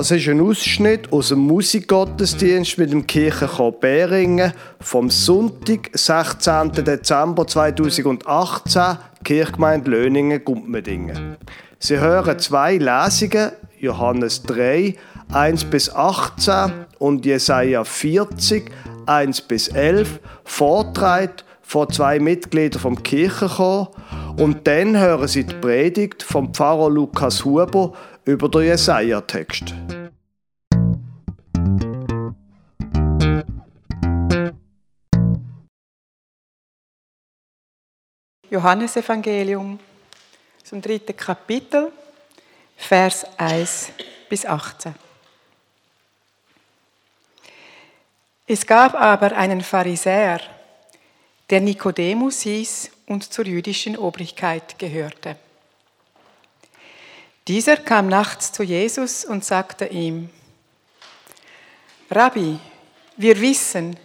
Das ist ein Ausschnitt aus dem Musikgottesdienst mit dem Kirchenchor Beringen vom Sonntag, 16. Dezember 2018, Kirchgemeinde Löningen, Gumpmedingen. Sie hören zwei Lesungen, Johannes 3, 1 bis 18 und Jesaja 40, 1 bis 11, vortragen von zwei Mitgliedern vom Kirchenchor und dann hören Sie die Predigt vom Pfarrer Lukas Huber über den Jesaja-Text. Johannesevangelium zum dritten Kapitel, Vers 1 bis 18. Es gab aber einen Pharisäer, der Nikodemus hieß und zur jüdischen Obrigkeit gehörte. Dieser kam nachts zu Jesus und sagte ihm, Rabbi, wir wissen,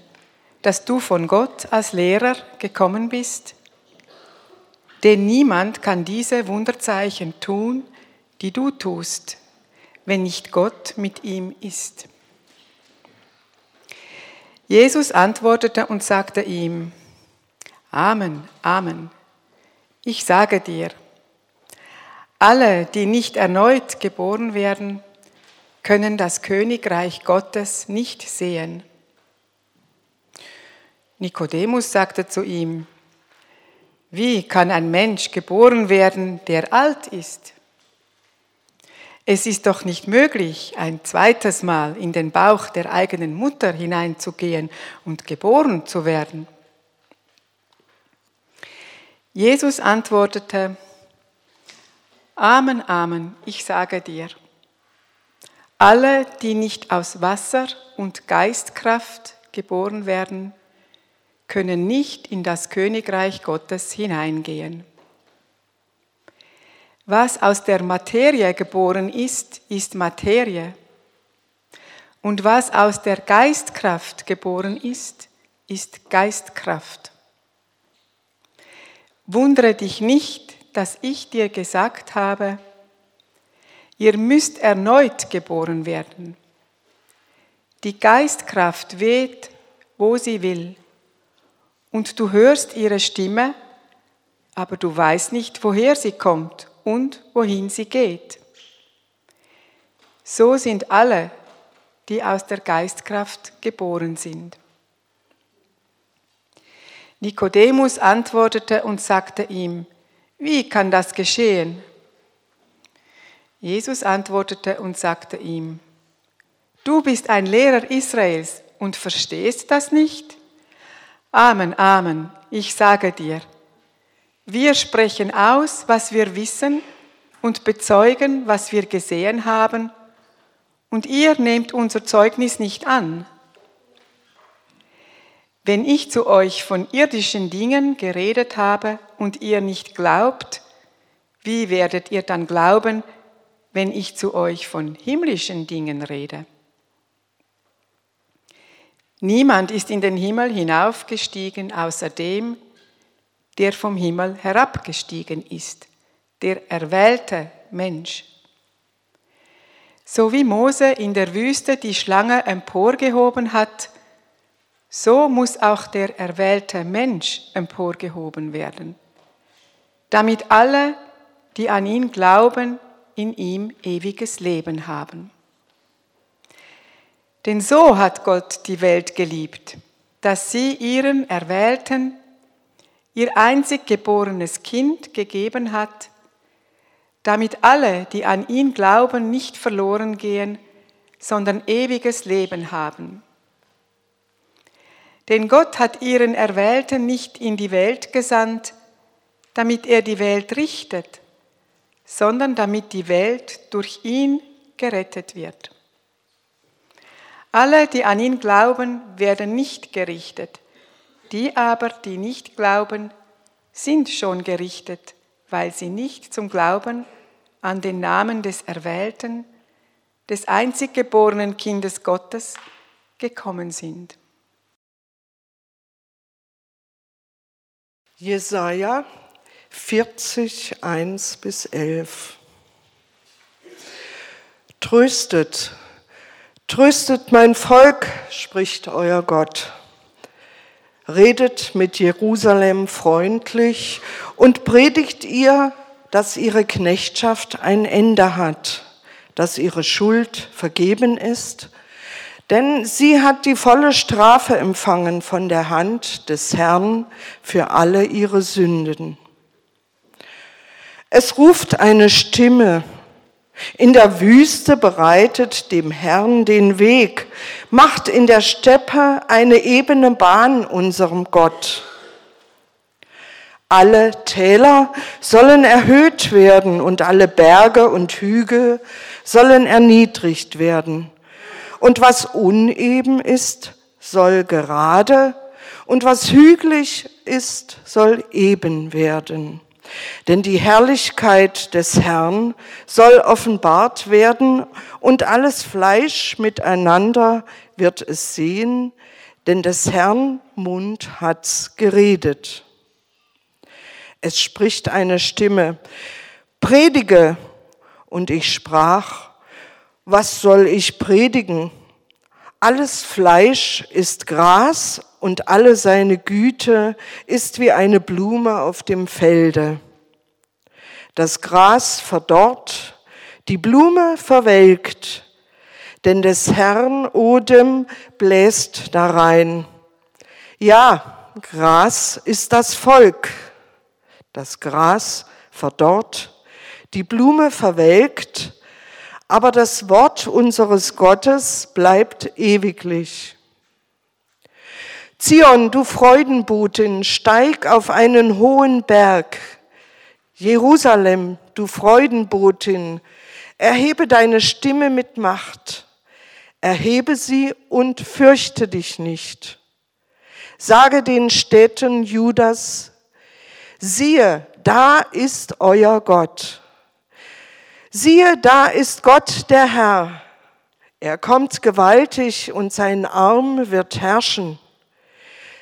dass du von Gott als Lehrer gekommen bist, denn niemand kann diese Wunderzeichen tun, die du tust, wenn nicht Gott mit ihm ist. Jesus antwortete und sagte ihm, Amen, Amen. Ich sage dir, alle, die nicht erneut geboren werden, können das Königreich Gottes nicht sehen. Nikodemus sagte zu ihm, wie kann ein Mensch geboren werden, der alt ist? Es ist doch nicht möglich, ein zweites Mal in den Bauch der eigenen Mutter hineinzugehen und geboren zu werden. Jesus antwortete, Amen, Amen, ich sage dir, alle, die nicht aus Wasser und Geistkraft geboren werden, können nicht in das Königreich Gottes hineingehen. Was aus der Materie geboren ist, ist Materie. Und was aus der Geistkraft geboren ist, ist Geistkraft. Wundere dich nicht, dass ich dir gesagt habe, ihr müsst erneut geboren werden. Die Geistkraft weht, wo sie will, und du hörst ihre Stimme, aber du weißt nicht, woher sie kommt und wohin sie geht. So sind alle, die aus der Geistkraft geboren sind. Nikodemus antwortete und sagte ihm, wie kann das geschehen? Jesus antwortete und sagte ihm, du bist ein Lehrer Israels und verstehst das nicht? Amen, Amen, ich sage dir, wir sprechen aus, was wir wissen und bezeugen, was wir gesehen haben, und ihr nehmt unser Zeugnis nicht an. Wenn ich zu euch von irdischen Dingen geredet habe und ihr nicht glaubt, wie werdet ihr dann glauben, wenn ich zu euch von himmlischen Dingen rede? Niemand ist in den Himmel hinaufgestiegen außer dem, der vom Himmel herabgestiegen ist, der erwählte Mensch. So wie Mose in der Wüste die Schlange emporgehoben hat, so muss auch der erwählte Mensch emporgehoben werden, damit alle, die an ihn glauben, in ihm ewiges Leben haben. Denn so hat Gott die Welt geliebt, dass sie ihren Erwählten ihr einzig geborenes Kind gegeben hat, damit alle, die an ihn glauben, nicht verloren gehen, sondern ewiges Leben haben. Denn Gott hat ihren Erwählten nicht in die Welt gesandt, damit er die Welt richtet, sondern damit die Welt durch ihn gerettet wird. Alle, die an ihn glauben, werden nicht gerichtet. Die aber, die nicht glauben, sind schon gerichtet, weil sie nicht zum Glauben an den Namen des Erwählten, des einzig geborenen Kindes Gottes gekommen sind. Jesaja 40, 1 bis 11. Tröstet, Tröstet mein Volk, spricht euer Gott. Redet mit Jerusalem freundlich und predigt ihr, dass ihre Knechtschaft ein Ende hat, dass ihre Schuld vergeben ist, denn sie hat die volle Strafe empfangen von der Hand des Herrn für alle ihre Sünden. Es ruft eine Stimme, in der Wüste bereitet dem Herrn den Weg, macht in der Steppe eine ebene Bahn unserem Gott. Alle Täler sollen erhöht werden und alle Berge und Hügel sollen erniedrigt werden. Und was uneben ist, soll gerade und was hügelig ist, soll eben werden. Denn die Herrlichkeit des Herrn soll offenbart werden und alles Fleisch miteinander wird es sehen, denn des Herrn Mund hat's geredet. Es spricht eine Stimme, predige, und ich sprach, was soll ich predigen? Alles Fleisch ist Gras und alle seine Güte ist wie eine Blume auf dem Felde. Das Gras verdorrt, die Blume verwelkt, denn des Herrn Odem bläst darein. Ja, Gras ist das Volk. Das Gras verdorrt, die Blume verwelkt, aber das Wort unseres Gottes bleibt ewiglich. Zion, du Freudenbotin, steig auf einen hohen Berg. Jerusalem, du Freudenbotin, erhebe deine Stimme mit Macht. Erhebe sie und fürchte dich nicht. Sage den Städten Judas, siehe, da ist euer Gott. Siehe, da ist Gott der Herr. Er kommt gewaltig und sein Arm wird herrschen.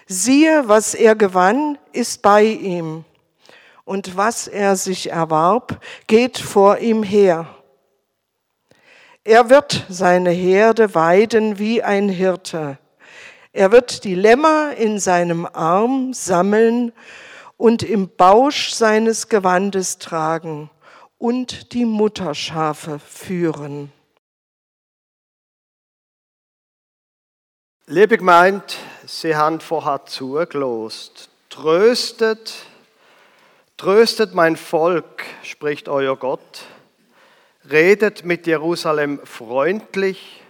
Siehe, was er gewann, ist bei ihm. Und was er sich erwarb, geht vor ihm her. Er wird seine Herde weiden wie ein Hirte. Er wird die Lämmer in seinem Arm sammeln und im Bausch seines Gewandes tragen und die Mutterschafe führen. Liebe Gemeinde, Sie haben vorher zugelost. Tröstet, tröstet mein Volk, spricht euer Gott. Redet mit Jerusalem freundlich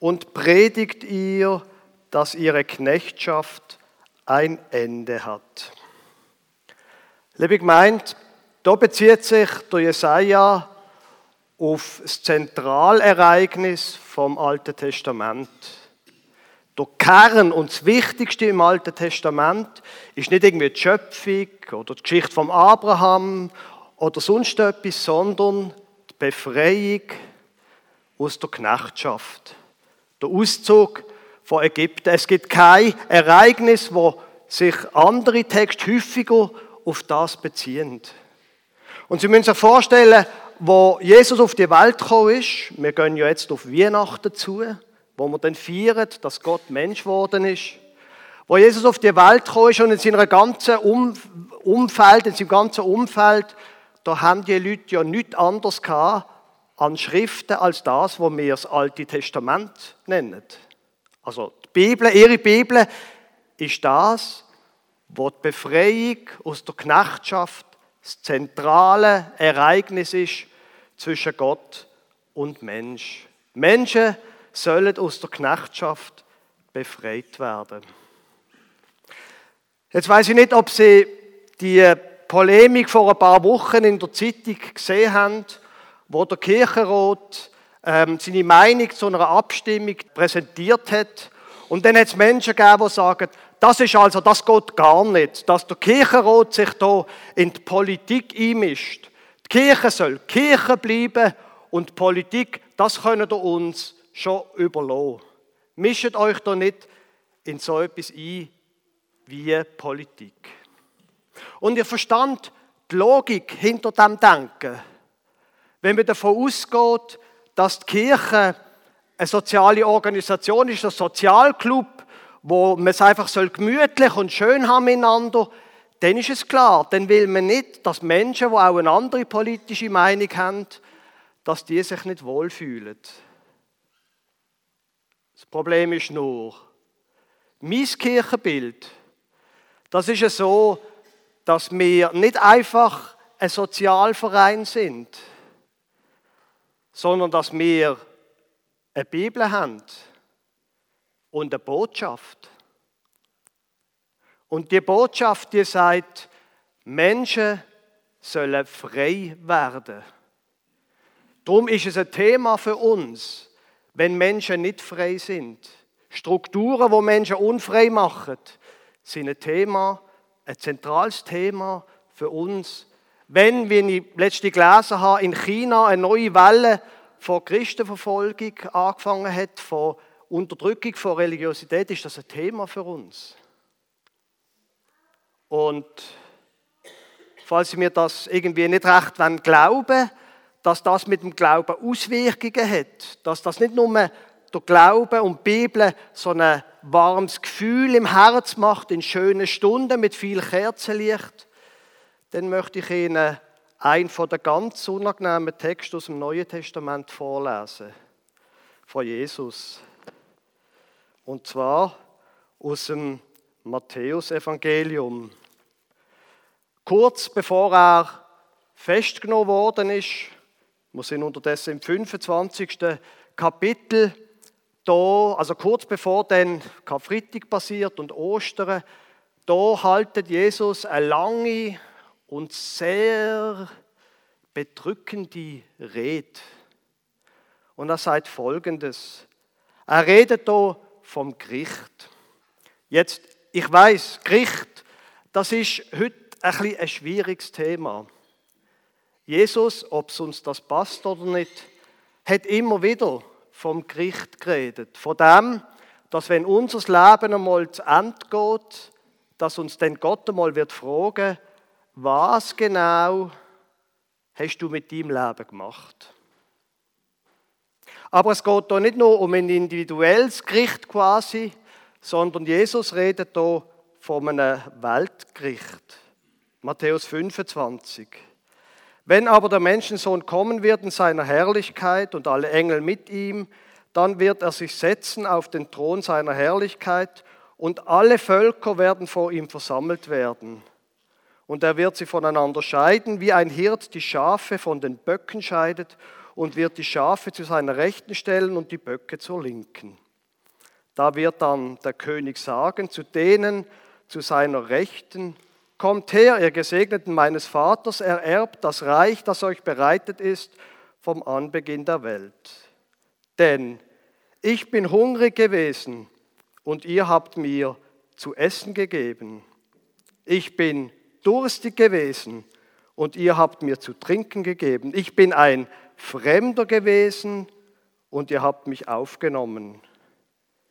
und predigt ihr, dass ihre Knechtschaft ein Ende hat. Liebe Gemeinde, da bezieht sich der Jesaja auf das Zentralereignis vom Alten Testament. Der Kern und das Wichtigste im Alten Testament ist nicht irgendwie die Schöpfung oder die Geschichte vom Abraham oder sonst etwas, sondern die Befreiung aus der Knechtschaft. Der Auszug von Ägypten. Es gibt kein Ereignis, wo sich andere Texte häufiger auf das beziehen. Und Sie müssen sich vorstellen, wo Jesus auf die Welt gekommen ist, wir gehen ja jetzt auf Weihnachten zu, wo wir dann feiern, dass Gott Mensch geworden ist. Wo Jesus auf die Welt gekommen ist und in seinem ganzen Umfeld, in seinem ganzen Umfeld, da haben die Leute ja nichts anderes gehabt an Schriften als das, was wir das Alte Testament nennen. Also die Bibel, ihre Bibel ist das, wo die Befreiung aus der Knechtschaft das zentrale Ereignis ist zwischen Gott und Mensch. Menschen sollen aus der Knechtschaft befreit werden. Jetzt weiß ich nicht, ob Sie die Polemik vor ein paar Wochen in der Zeitung gesehen haben, wo der Kirchenrat ähm, seine Meinung zu einer Abstimmung präsentiert hat. Und dann hat es Menschen gegeben, die sagen, das ist also, das geht gar nicht, dass der Kirchenrat sich da in die Politik einmischt. Die Kirche soll Kirche bleiben und die Politik, das können wir uns schon überlassen. Mischt euch da nicht in so etwas ein wie Politik. Und ihr verstand die Logik hinter dem Denken. Wenn man davon ausgeht, dass die Kirche eine soziale Organisation ist, ein Sozialclub, wo man es einfach soll gemütlich und schön haben miteinander, dann ist es klar, dann will man nicht, dass Menschen, die auch eine andere politische Meinung haben, dass die sich nicht wohlfühlen. Das Problem ist nur, mein Kirchenbild, das ist ja so, dass wir nicht einfach ein Sozialverein sind, sondern dass wir eine Bibel haben und eine Botschaft. Und die Botschaft, die sagt, Menschen sollen frei werden. Darum ist es ein Thema für uns, wenn Menschen nicht frei sind. Strukturen, wo Menschen unfrei machen, sind ein Thema, ein zentrales Thema für uns. Wenn, wie ich letztens gelesen habe, in China eine neue Welle von Christenverfolgung angefangen hat, von Unterdrückung von Religiosität, ist das ein Thema für uns. Und falls Sie mir das irgendwie nicht recht glauben dass das mit dem Glauben Auswirkungen hat, dass das nicht nur der Glaube und die Bibel so ein warmes Gefühl im Herz macht, in schönen Stunden mit viel Kerzenlicht, dann möchte ich Ihnen einen von den ganz unangenehmen Texten aus dem Neuen Testament vorlesen, von Jesus. Und zwar aus dem Matthäusevangelium. Kurz bevor er festgenommen worden ist, wir sind unterdessen im 25. Kapitel, da, also kurz bevor dann Karfreitag passiert und Ostern, da haltet Jesus eine lange und sehr bedrückende Rede. Und er sagt folgendes. Er redet da vom Gericht. Jetzt, ich weiß, Gericht, das ist heute ein, bisschen ein schwieriges Thema. Jesus, ob es uns das passt oder nicht, hat immer wieder vom Gericht geredet. Von dem, dass wenn unser Leben einmal zu Ende geht, dass uns dann Gott einmal wird fragen, was genau hast du mit deinem Leben gemacht? Aber es geht hier nicht nur um ein individuelles Gericht quasi, sondern Jesus redet hier von einem Weltgericht. Matthäus 25. Wenn aber der Menschensohn kommen wird in seiner Herrlichkeit und alle Engel mit ihm, dann wird er sich setzen auf den Thron seiner Herrlichkeit und alle Völker werden vor ihm versammelt werden. Und er wird sie voneinander scheiden, wie ein Hirt die Schafe von den Böcken scheidet und wird die Schafe zu seiner Rechten stellen und die Böcke zur Linken. Da wird dann der König sagen zu denen zu seiner Rechten, Kommt her, ihr Gesegneten meines Vaters, ererbt das Reich, das euch bereitet ist vom Anbeginn der Welt. Denn ich bin hungrig gewesen und ihr habt mir zu essen gegeben. Ich bin durstig gewesen und ihr habt mir zu trinken gegeben. Ich bin ein Fremder gewesen und ihr habt mich aufgenommen.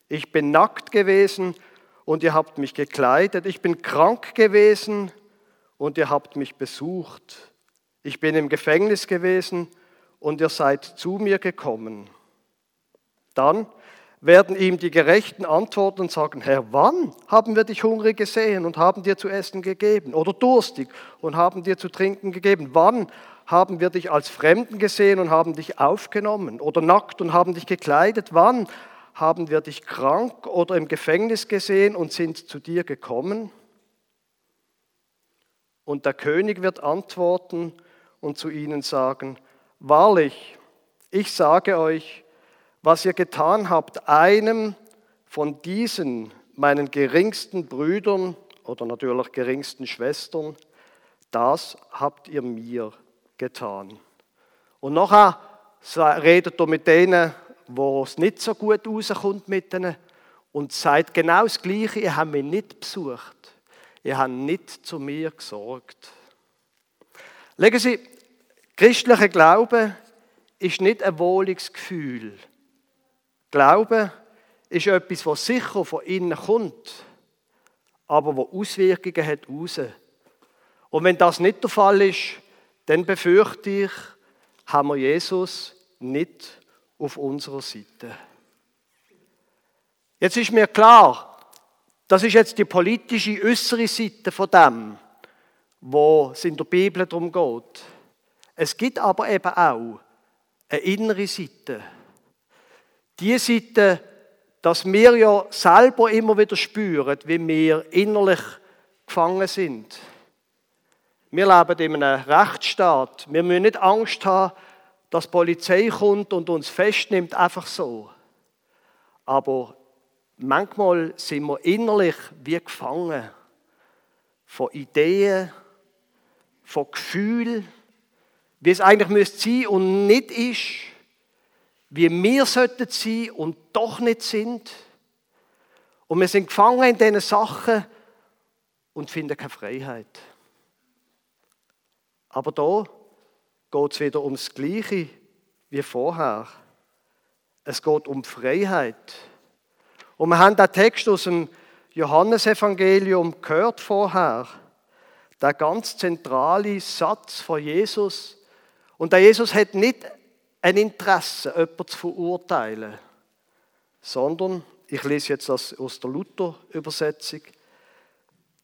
Ich bin nackt gewesen und ihr habt mich gekleidet. Ich bin krank gewesen und ihr habt mich besucht. Ich bin im Gefängnis gewesen und ihr seid zu mir gekommen. Dann werden ihm die Gerechten antworten und sagen, Herr, wann haben wir dich hungrig gesehen und haben dir zu essen gegeben? Oder durstig und haben dir zu trinken gegeben? Wann haben wir dich als Fremden gesehen und haben dich aufgenommen? Oder nackt und haben dich gekleidet? Wann haben wir dich krank oder im Gefängnis gesehen und sind zu dir gekommen? Und der König wird antworten und zu ihnen sagen, wahrlich, ich sage euch, was ihr getan habt, einem von diesen, meinen geringsten Brüdern oder natürlich geringsten Schwestern, das habt ihr mir getan. Und nachher redet er mit denen, wo es nicht so gut rauskommt mit ihnen und sagt genau das Gleiche, ihr habt mich nicht besucht. Ihr habt nicht zu mir gesorgt. Legen Sie, christlicher Glaube ist nicht ein Wohlungsgefühl. Glaube ist etwas, was sicher von innen kommt, aber wo Auswirkungen hat raus. Und wenn das nicht der Fall ist, dann befürchte ich, haben wir Jesus nicht auf unserer Seite. Jetzt ist mir klar, das ist jetzt die politische äußere Seite von dem, wo es in der Bibel darum geht. Es gibt aber eben auch eine innere Seite. Die Seite, dass wir ja selber immer wieder spüren, wie wir innerlich gefangen sind. Wir leben in einem Rechtsstaat. Wir müssen nicht Angst haben, dass die Polizei kommt und uns festnimmt, einfach so. Aber manchmal sind wir innerlich wie gefangen von Ideen, von Gefühlen, wie es eigentlich müsste sein und nicht ist, wie wir sollten sein und doch nicht sind. Und wir sind gefangen in diesen Sachen und finden keine Freiheit. Aber da geht es wieder ums Gleiche wie vorher. Es geht um Freiheit. Und wir haben den Text aus dem Johannesevangelium gehört vorher. Der ganz zentrale Satz von Jesus. Und der Jesus hat nicht ein Interesse, jemanden zu verurteilen, sondern, ich lese jetzt das aus der Luther-Übersetzung,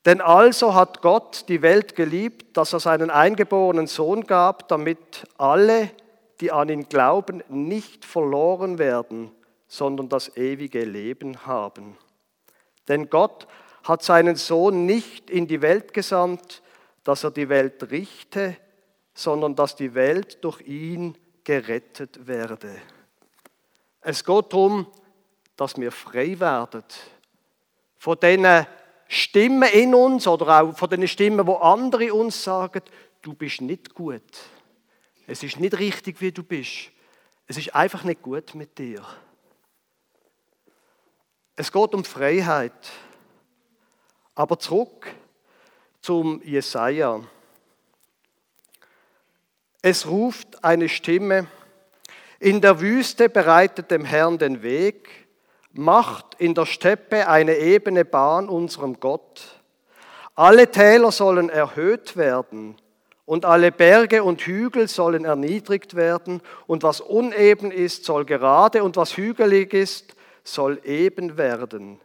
denn also hat Gott die Welt geliebt, dass er seinen eingeborenen Sohn gab, damit alle, die an ihn glauben, nicht verloren werden, sondern das ewige Leben haben. Denn Gott hat seinen Sohn nicht in die Welt gesandt, dass er die Welt richte, sondern dass die Welt durch ihn gerettet werde. Es geht darum, dass wir frei werden von denen Stimmen in uns oder auch von den Stimmen, wo andere uns sagen, du bist nicht gut. Es ist nicht richtig, wie du bist. Es ist einfach nicht gut mit dir. Es geht um Freiheit. Aber zurück zum Jesaja. Es ruft eine Stimme, in der Wüste bereitet dem Herrn den Weg, macht in der Steppe eine ebene Bahn unserem Gott. Alle Täler sollen erhöht werden und alle Berge und Hügel sollen erniedrigt werden und was uneben ist, soll gerade und was hügelig ist, soll eben werden.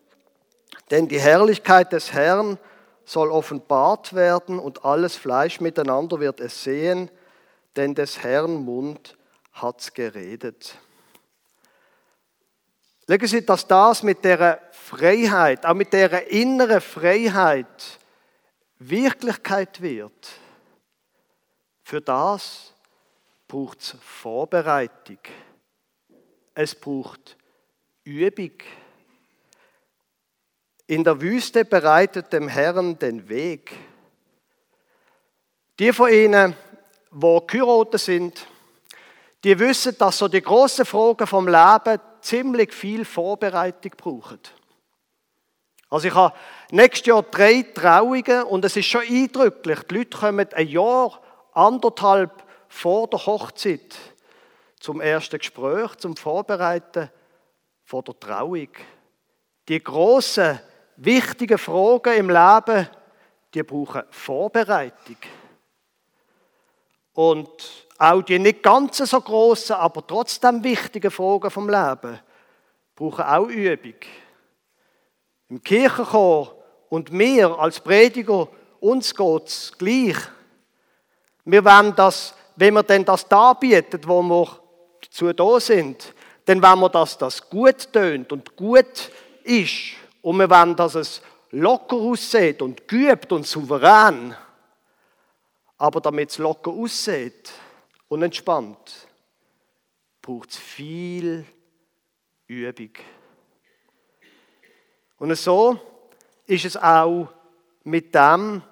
Denn die Herrlichkeit des Herrn soll offenbart werden und alles Fleisch miteinander wird es sehen, denn des Herrn Mund hat's geredet. Legen Sie, dass das mit der Freiheit, auch mit der inneren Freiheit Wirklichkeit wird. Für das braucht es Vorbereitung. Es braucht Übung. In der Wüste bereitet dem Herrn den Weg. Die von Ihnen, wo geheiratet sind, die wissen, dass so die großen Fragen vom Leben ziemlich viel Vorbereitung brauchen. Also ich habe nächstes Jahr drei Trauungen und es ist schon eindrücklich. Die Leute kommen ein Jahr, anderthalb vor der Hochzeit zum ersten Gespräch, zum Vorbereiten vor der Trauung. Die großen, wichtigen Fragen im Leben, die brauchen Vorbereitung. Und auch die nicht ganz so grossen, aber trotzdem wichtigen Fragen vom Leben brauchen auch Übung. Im Kirchenchor und mir als Prediger, uns geht es gleich. Wir wollen das, wenn wir denn das darbietet, wo wir dazu da sind, dann wollen wir, dass das gut tönt und gut ist. Und wir wollen, dass es locker aussieht und geübt und souverän. Aber damit es locker aussieht, und entspannt, braucht es viel Übung. Und so ist es auch mit dem,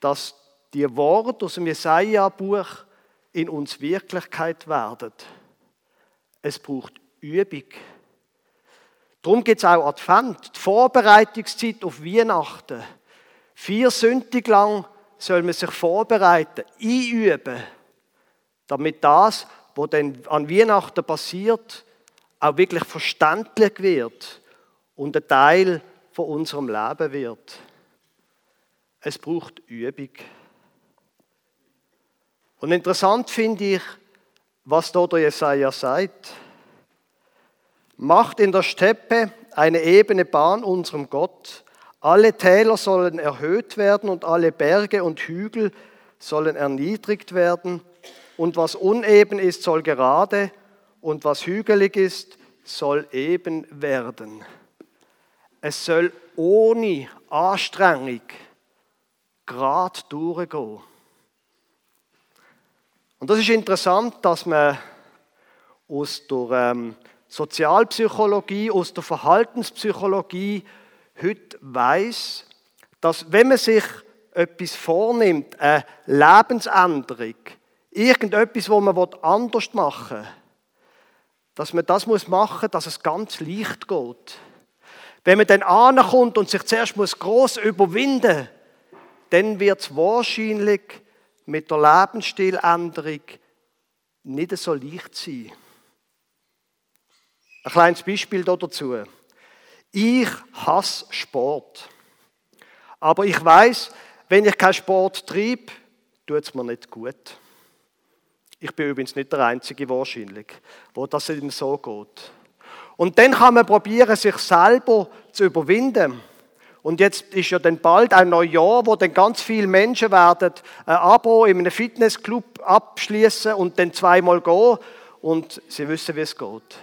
dass die Worte aus dem Jesaja-Buch in uns Wirklichkeit werden. Es braucht Übung. Darum gibt es auch Advent, die Vorbereitungszeit auf Weihnachten. Vier Sündig lang soll man sich vorbereiten, einüben damit das, was dann an Weihnachten passiert, auch wirklich verständlich wird und ein Teil von unserem Leben wird. Es braucht Übung. Und interessant finde ich, was da der Jesaja sagt. Macht in der Steppe eine ebene Bahn unserem Gott. Alle Täler sollen erhöht werden und alle Berge und Hügel sollen erniedrigt werden. Und was uneben ist, soll gerade und was hügelig ist, soll eben werden. Es soll ohne Anstrengung gerade durchgehen. Und das ist interessant, dass man aus der ähm, Sozialpsychologie, aus der Verhaltenspsychologie heute weiß, dass wenn man sich etwas vornimmt, eine Lebensänderung, irgendetwas, wo man anders machen will, dass man das muss machen, dass es ganz leicht geht. Wenn man dann ankommt und sich zuerst muss groß überwinden, dann wird es wahrscheinlich mit der Lebensstiländerung nicht so leicht sein. Ein kleines Beispiel dazu. Ich hasse Sport. Aber ich weiß, wenn ich keinen Sport treibe, tut es mir nicht gut. Ich bin übrigens nicht der Einzige wahrscheinlich, wo das eben so geht. Und dann kann man probieren, sich selber zu überwinden. Und jetzt ist ja dann bald ein neues Jahr, wo dann ganz viele Menschen werden ein Abo in einem Fitnessclub abschließen und dann zweimal gehen und sie wissen, wie es geht.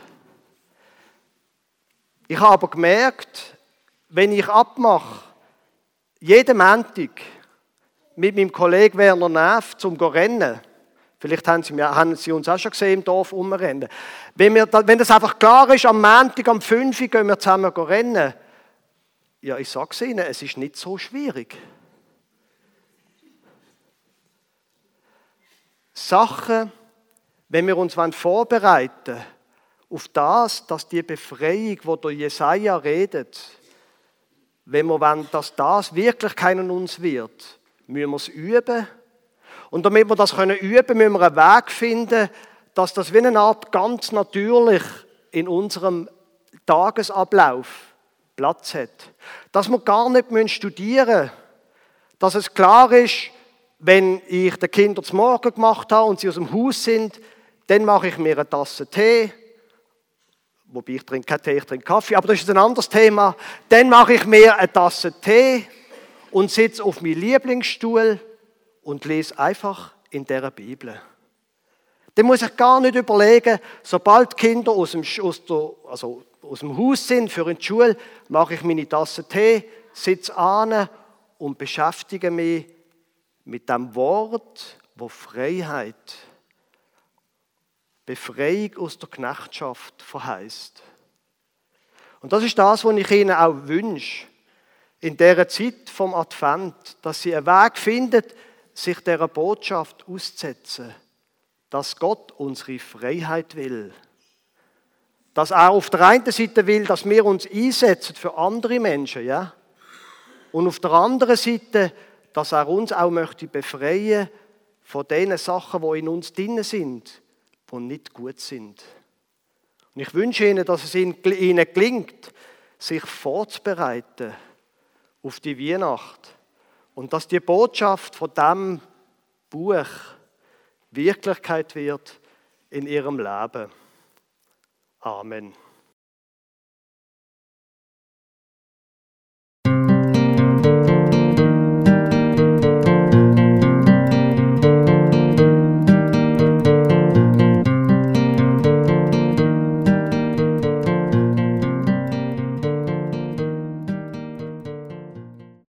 Ich habe aber gemerkt, wenn ich abmache, jeden Montag mit meinem Kollegen Werner Neff zum Rennen, vielleicht haben Sie, haben Sie, uns auch schon gesehen im Dorf umrennen, wenn, wir, wenn das einfach klar ist, am Montag, am 5 Uhr gehen wir zusammen rennen, ja, ich sage es Ihnen, es ist nicht so schwierig. Sachen, wenn wir uns vorbereiten wollen, auf das, dass die Befreiung, wo der Jesaja redet, wenn wir wollen, dass das Wirklichkeit in uns wird, müssen wir es üben. Und damit wir das können üben, müssen wir einen Weg finden, dass das wie eine Art ganz natürlich in unserem Tagesablauf Platz hat. Dass wir gar nicht studieren müssen. Dass es klar ist, wenn ich den Kindern zum Morgen gemacht habe und sie aus dem Haus sind, dann mache ich mir eine Tasse Tee wobei ich trinke keinen Tee, ich trinke Kaffee, aber das ist ein anderes Thema. Dann mache ich mir eine Tasse Tee und sitze auf meinem Lieblingsstuhl und lese einfach in der Bibel. Dann muss ich gar nicht überlegen, sobald Kinder aus dem, aus, der, also aus dem Haus sind für die Schule, mache ich meine Tasse Tee, sitze an und beschäftige mich mit dem Wort, wo Freiheit Befreiung aus der Knechtschaft verheißt. Und das ist das, was ich Ihnen auch wünsche, in der Zeit vom Advent, dass Sie einen Weg finden, sich dieser Botschaft auszusetzen, dass Gott unsere Freiheit will. Dass er auf der einen Seite will, dass wir uns einsetzen für andere Menschen, ja? Und auf der anderen Seite, dass er uns auch möchte befreien von den Sachen, die in uns drin sind, die nicht gut sind. Und ich wünsche Ihnen, dass es Ihnen gelingt, sich vorzubereiten auf die Weihnacht und dass die Botschaft von dem Buch Wirklichkeit wird in Ihrem Leben. Amen.